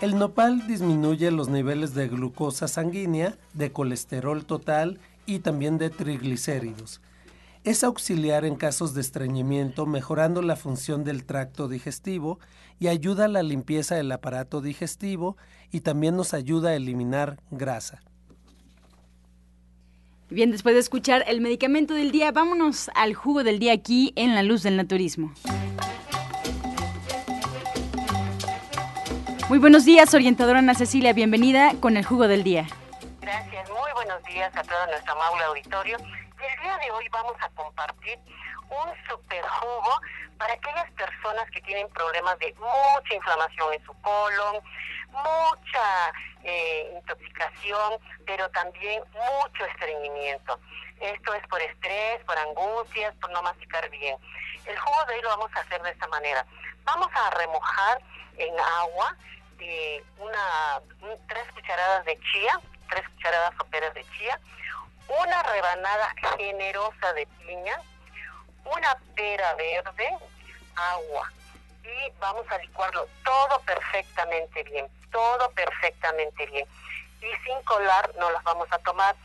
Speaker 5: El nopal disminuye los niveles de glucosa sanguínea, de colesterol total y también de triglicéridos. Es auxiliar en casos de estreñimiento, mejorando la función del tracto digestivo y ayuda a la limpieza del aparato digestivo y también nos ayuda a eliminar grasa.
Speaker 2: Bien, después de escuchar el medicamento del día, vámonos al jugo del día aquí en la luz del naturismo. Muy buenos días, orientadora Ana Cecilia, bienvenida con el jugo del día.
Speaker 8: Gracias, muy buenos días a todo nuestro amable auditorio. El día de hoy vamos a compartir un super jugo para aquellas personas que tienen problemas de mucha inflamación en su colon, mucha eh, intoxicación, pero también mucho estreñimiento. Esto es por estrés, por angustias, por no masticar bien. El jugo de hoy lo vamos a hacer de esta manera. Vamos a remojar en agua de una, tres cucharadas de chía, tres cucharadas soperas de chía, una rebanada generosa de piña, una pera verde, agua y vamos a licuarlo todo perfectamente bien, todo perfectamente bien. Y sin colar no las vamos a tomar.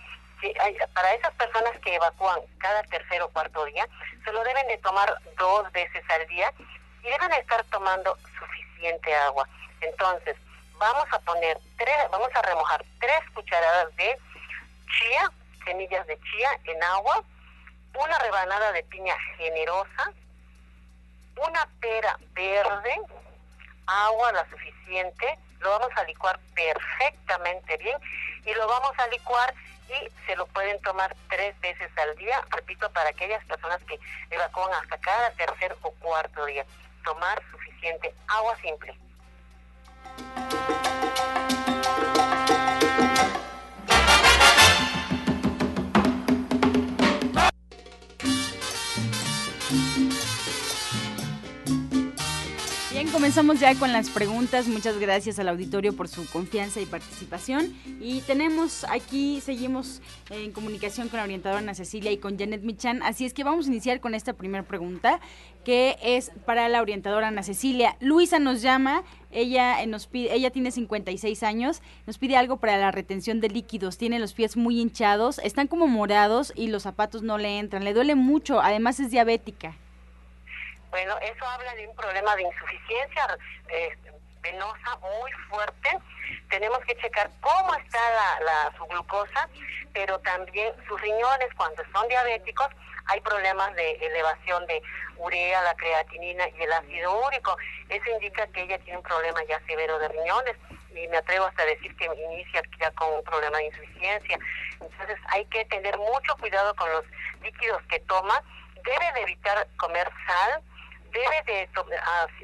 Speaker 8: Para esas personas que evacúan cada tercer o cuarto día, se lo deben de tomar dos veces al día y deben estar tomando suficiente agua. Entonces, vamos a poner tres, vamos a remojar tres cucharadas de chía, semillas de chía en agua, una rebanada de piña generosa, una pera verde, agua la suficiente, lo vamos a licuar perfectamente bien y lo vamos a licuar y se lo pueden tomar tres veces al día, repito, para aquellas personas que evacúan hasta cada tercer o cuarto día. Tomar suficiente agua simple.
Speaker 2: Música comenzamos ya con las preguntas. Muchas gracias al auditorio por su confianza y participación. Y tenemos aquí, seguimos en comunicación con la orientadora Ana Cecilia y con Janet Michan. Así es que vamos a iniciar con esta primera pregunta, que es para la orientadora Ana Cecilia. Luisa nos llama, ella, eh, nos pide, ella tiene 56 años, nos pide algo para la retención de líquidos. Tiene los pies muy hinchados, están como morados y los zapatos no le entran. Le duele mucho, además es diabética.
Speaker 8: Bueno, eso habla de un problema de insuficiencia eh, venosa muy fuerte. Tenemos que checar cómo está la, su glucosa, pero también sus riñones, cuando son diabéticos, hay problemas de elevación de urea, la creatinina y el ácido úrico. Eso indica que ella tiene un problema ya severo de riñones y me atrevo hasta a decir que inicia ya con un problema de insuficiencia. Entonces hay que tener mucho cuidado con los líquidos que toma. Debe de evitar comer sal, debe de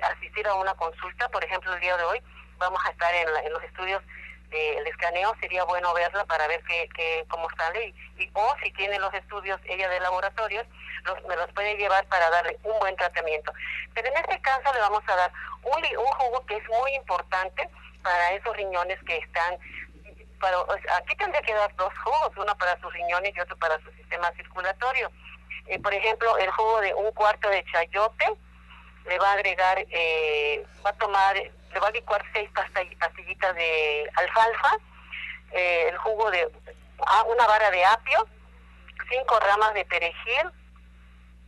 Speaker 8: asistir a una consulta, por ejemplo, el día de hoy vamos a estar en, los estudios del escaneo, sería bueno verla para ver qué, cómo sale y, o si tiene los estudios ella de laboratorios, los, me los puede llevar para darle un buen tratamiento. Pero en este caso le vamos a dar un, un jugo que es muy importante para esos riñones que están para, aquí tendría que dar dos jugos, uno para sus riñones y otro para su sistema circulatorio. Eh, por ejemplo, el jugo de un cuarto de chayote, le va a agregar, eh, va a tomar, le va a licuar seis pastillitas de alfalfa, eh, el jugo de ah, una vara de apio, cinco ramas de perejil,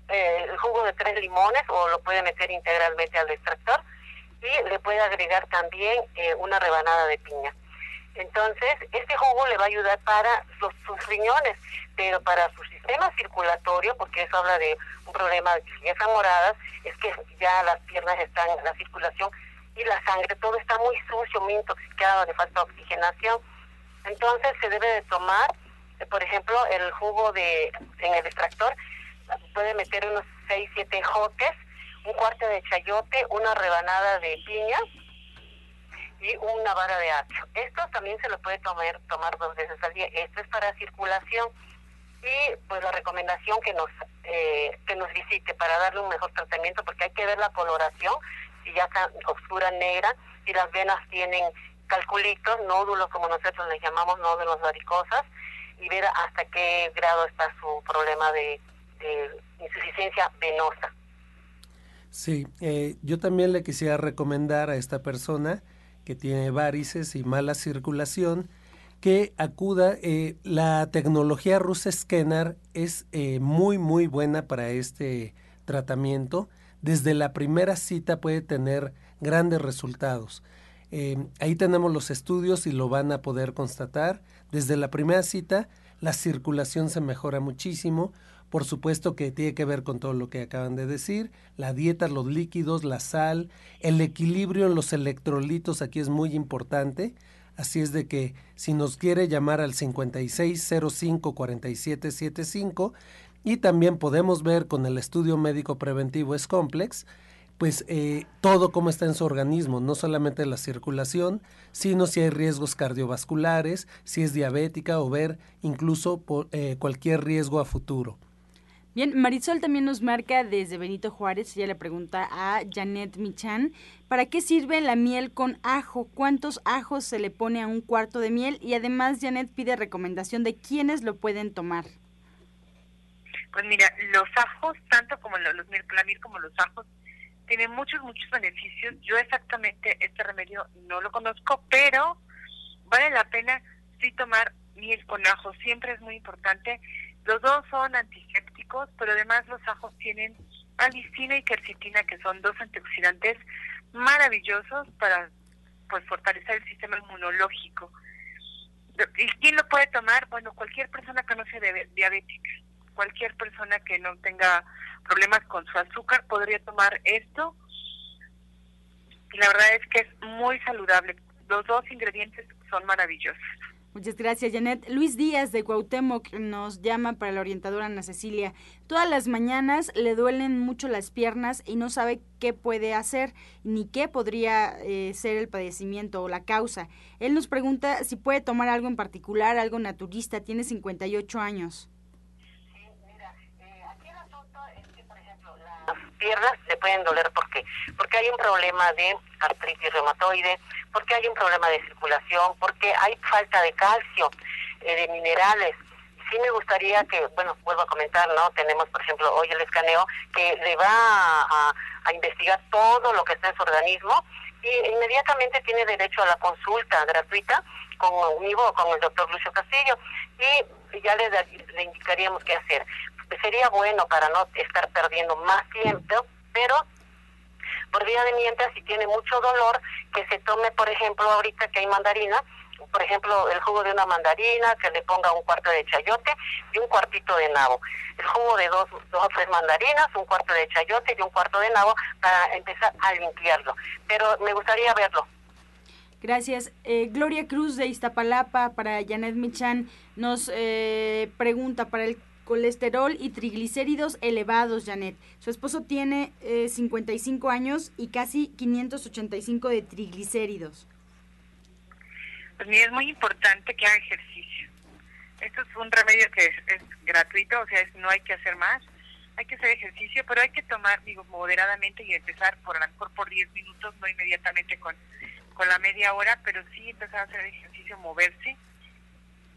Speaker 8: eh, el jugo de tres limones o lo puede meter integralmente al extractor y le puede agregar también una rebanada de piña. Entonces, este jugo le va a ayudar para sus riñones, pero para su sistema circulatorio, porque eso habla de un problema de piezas moradas, es que ya las piernas están en la circulación y la sangre, todo está muy sucio, muy intoxicado, le falta oxigenación. Entonces se debe de tomar, eh, por ejemplo, el jugo de en el extractor, puede meter unos 6, 7 jotes, un cuarto de chayote, una rebanada de piña y una vara de apio. Esto también se lo puede tomar, tomar dos veces al día. Esto es para circulación y pues la recomendación que nos eh, que nos visite para darle un mejor tratamiento porque hay que ver la coloración si ya está oscura negra si las venas tienen calculitos nódulos como nosotros les llamamos nódulos varicosas y ver hasta qué grado está su problema de, insuficiencia venosa.
Speaker 5: Sí eh, yo también le quisiera recomendar a esta persona que tiene varices y mala circulación, que acuda. Eh, la tecnología rusa Scanner es eh, muy, muy buena para este tratamiento. Desde la primera cita puede tener grandes resultados. Eh, ahí tenemos los estudios y lo van a poder constatar. Desde la primera cita la circulación se mejora muchísimo. Por supuesto que tiene que ver con todo lo que acaban de decir, la dieta, los líquidos, la sal, el equilibrio en los electrolitos aquí es muy importante. Así es de que si nos quiere llamar al 5605-4775 y también podemos ver con el estudio médico preventivo es complex, pues eh, todo cómo está en su organismo, no solamente la circulación, sino si hay riesgos cardiovasculares, si es diabética o ver incluso eh, cualquier riesgo a futuro.
Speaker 2: Bien, Marisol también nos marca desde Benito Juárez, ella le pregunta a Janet Michan, ¿para qué sirve la miel con ajo? ¿Cuántos ajos se le pone a un cuarto de miel? Y además Janet pide recomendación de quiénes lo pueden tomar.
Speaker 9: Pues mira, los ajos, tanto como los, la miel como los ajos, tienen muchos, muchos beneficios. Yo exactamente este remedio no lo conozco, pero vale la pena sí tomar miel con ajo, siempre es muy importante. Los dos son antisépticos, pero además los ajos tienen alicina y quercetina, que son dos antioxidantes maravillosos para pues fortalecer el sistema inmunológico. ¿Y quién lo puede tomar? Bueno, cualquier persona que no sea diabética, cualquier persona que no tenga problemas con su azúcar podría tomar esto. Y la verdad es que es muy saludable. Los dos ingredientes son maravillosos.
Speaker 2: Muchas gracias, Janet. Luis Díaz de Cuauhtémoc nos llama para la orientadora Ana Cecilia. Todas las mañanas le duelen mucho las piernas y no sabe qué puede hacer ni qué podría eh, ser el padecimiento o la causa. Él nos pregunta si puede tomar algo en particular, algo naturista. Tiene 58 años.
Speaker 8: Piernas le pueden doler porque porque hay un problema de artritis reumatoide, porque hay un problema de circulación, porque hay falta de calcio, eh, de minerales. Sí me gustaría que, bueno, vuelvo a comentar, ¿no? Tenemos, por ejemplo, hoy el escaneo que le va a, investigar todo lo que está en su organismo y inmediatamente tiene derecho a la consulta gratuita conmigo o con el doctor Lucio Castillo y ya le, le indicaríamos qué hacer sería bueno para no estar perdiendo más tiempo, pero por vía de mientras, si tiene mucho dolor, que se tome, por ejemplo, ahorita que hay mandarina, por ejemplo, el jugo de una mandarina, que le ponga un cuarto de chayote y un cuartito de nabo. El jugo de dos, dos o tres mandarinas, un cuarto de chayote y un cuarto de nabo para empezar a limpiarlo. Pero me gustaría verlo.
Speaker 2: Gracias. Eh, Gloria Cruz de Iztapalapa para Janet Michan nos eh, pregunta para el colesterol y triglicéridos elevados, Janet. Su esposo tiene 55 eh, años y casi 585 de triglicéridos.
Speaker 9: Pues mira, es muy importante que haga ejercicio. Esto es un remedio que es, gratuito, o sea, no hay que hacer más. Hay que hacer ejercicio, pero hay que tomar, digo, moderadamente y empezar por a lo por 10 minutos, no inmediatamente con, con la media hora, pero sí empezar a hacer ejercicio, moverse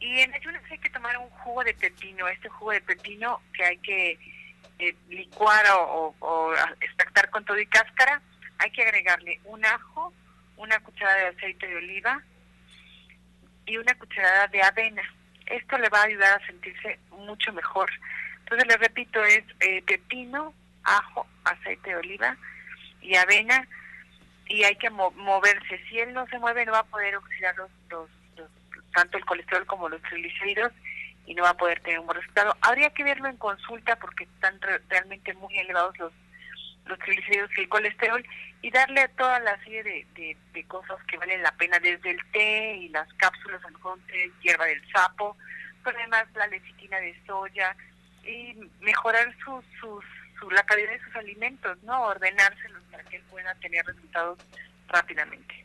Speaker 9: y en ayunas hay que tomar un jugo de pepino, este jugo de pepino que hay que eh, licuar o, o, extractar con todo y cáscara. Hay que agregarle un ajo, una cucharada de aceite de oliva y una cucharada de avena. Esto le va a ayudar a sentirse mucho mejor. Entonces, le repito, es eh, pepino, ajo, aceite de oliva y avena y hay que moverse. Si él no se mueve, no va a poder oxidar los, los tanto el colesterol como los triglicéridos y no va a poder tener un buen resultado. Habría que verlo en consulta porque están realmente muy elevados los, los triglicéridos y el colesterol y darle toda la serie de, de, cosas que valen la pena, desde el té y las cápsulas, a lo mejor hierba del sapo, pero además la lecitina de soya y mejorar su, su, la calidad de sus alimentos, ¿no? Ordenárselos para que él pueda tener resultados rápidamente.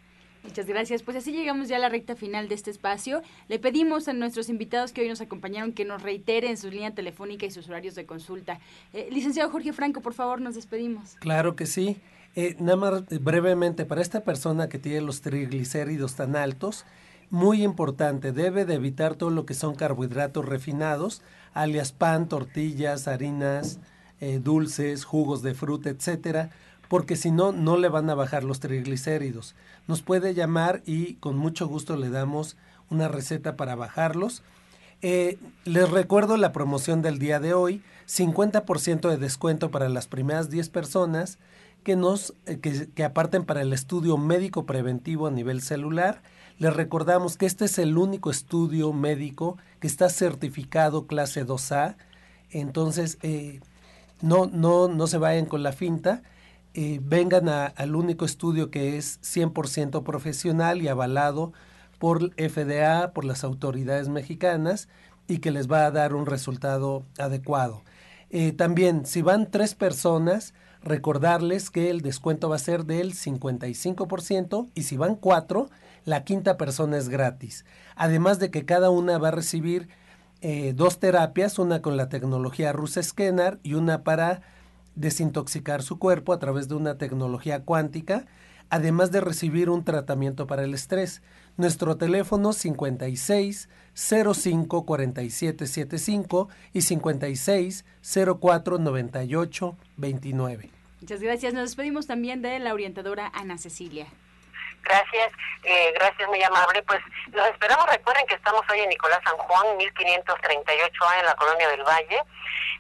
Speaker 2: Muchas gracias. Pues así llegamos ya a la recta final de este espacio. Le pedimos a nuestros invitados que hoy nos acompañaron que nos reiteren su línea telefónica y sus horarios de consulta. Eh, licenciado Jorge Franco, por favor, nos despedimos.
Speaker 5: Claro que sí. Eh, nada más eh, brevemente, para esta persona que tiene los triglicéridos tan altos, muy importante, debe de evitar todo lo que son carbohidratos refinados, alias pan, tortillas, harinas, dulces, jugos de fruta, etcétera, porque si no, no le van a bajar los triglicéridos. Nos puede llamar y con mucho gusto le damos una receta para bajarlos. Eh, les recuerdo la promoción del día de hoy, 50% de descuento para las primeras 10 personas que, nos, eh, que, aparten para el estudio médico preventivo a nivel celular. Les recordamos que este es el único estudio médico que está certificado clase 2A. Entonces, eh, no, no, no se vayan con la finta. Vengan al único estudio que es 100% profesional y avalado por FDA, por las autoridades mexicanas y que les va a dar un resultado adecuado. Eh, también, si van tres personas, recordarles que el descuento va a ser del 55% y si van cuatro, la quinta persona es gratis. Además de que cada una va a recibir eh, dos terapias, una con la tecnología Rus Scanner y una para desintoxicar su cuerpo a través de una tecnología cuántica, además de recibir un tratamiento para el estrés. Nuestro teléfono 56 05 47 75 y 56 04 98 29.
Speaker 2: Muchas gracias. Nos despedimos también de la orientadora Ana Cecilia.
Speaker 8: Gracias, eh, gracias, muy amable. Pues los esperamos. Recuerden que estamos hoy en Nicolás San Juan, 1538A, en la Colonia del Valle.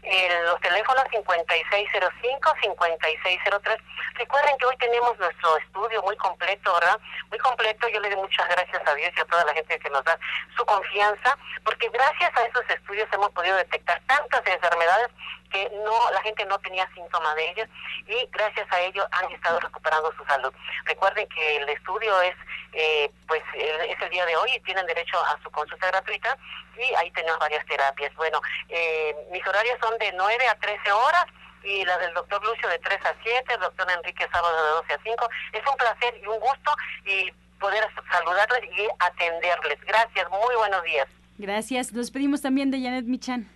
Speaker 8: Eh, los teléfonos 5605, 5603. Recuerden que hoy tenemos nuestro estudio muy completo, ¿verdad? Muy completo. Yo le doy muchas gracias a Dios y a toda la gente que nos da su confianza, porque gracias a esos estudios hemos podido detectar tantas enfermedades que no la gente no tenía síntomas de ellas y gracias a ello han estado recuperando su salud. Recuerden que el estudio es eh, pues es el día de hoy y tienen derecho a su consulta gratuita y ahí tenemos varias terapias. Bueno, eh, mis horarios son de 9 a 13 horas y la del doctor Lucio de 3 a 7, el doctor Enrique sábado de 12 a 5. Es un placer y un gusto y poder saludarles y atenderles. Gracias, muy buenos días.
Speaker 2: Gracias. Nos pedimos también de Janet Michan.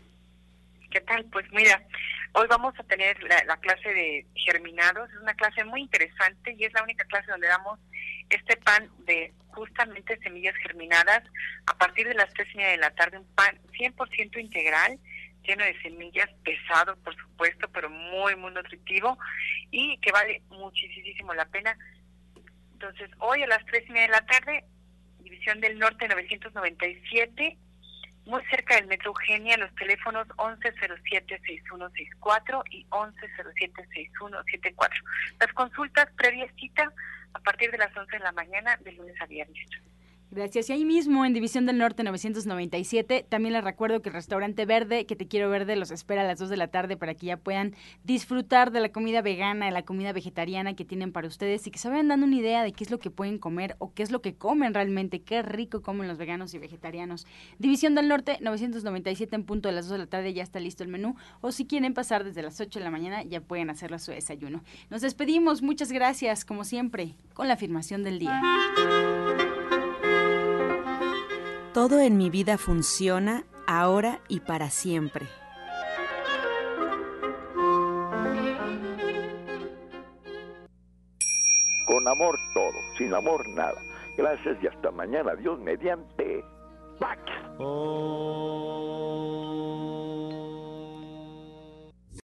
Speaker 9: ¿Qué tal? Pues mira, hoy vamos a tener la, clase de germinados. Es una clase muy interesante y es la única clase donde damos este pan de justamente semillas germinadas a partir de las tres y media de la tarde. Un pan 100% integral, lleno de semillas, pesado por supuesto, pero muy, muy nutritivo y que vale muchísimo la pena. Entonces, hoy a las tres y media de la tarde, División del Norte 997 muy cerca del Metro Eugenia, los teléfonos 1107-6164 y 1107-6174. Las consultas previa cita a partir de las 11 de la mañana de lunes a viernes.
Speaker 2: Gracias. Y ahí mismo, en División del Norte 997, también les recuerdo que el restaurante Verde, que te quiero verde, los espera a las 2 de la tarde para que ya puedan disfrutar de la comida vegana, de la comida vegetariana que tienen para ustedes y que se vayan dando una idea de qué es lo que pueden comer o qué es lo que comen realmente, qué rico comen los veganos y vegetarianos. División del Norte 997 en punto de las 2 de la tarde ya está listo el menú o si quieren pasar desde las 8 de la mañana ya pueden hacerlo su desayuno. Nos despedimos, muchas gracias, como siempre, con la afirmación del día.
Speaker 1: Todo en mi vida funciona ahora y para siempre.
Speaker 10: Con amor todo, sin amor nada. Gracias y hasta mañana. Dios mediante. Pax. Oh.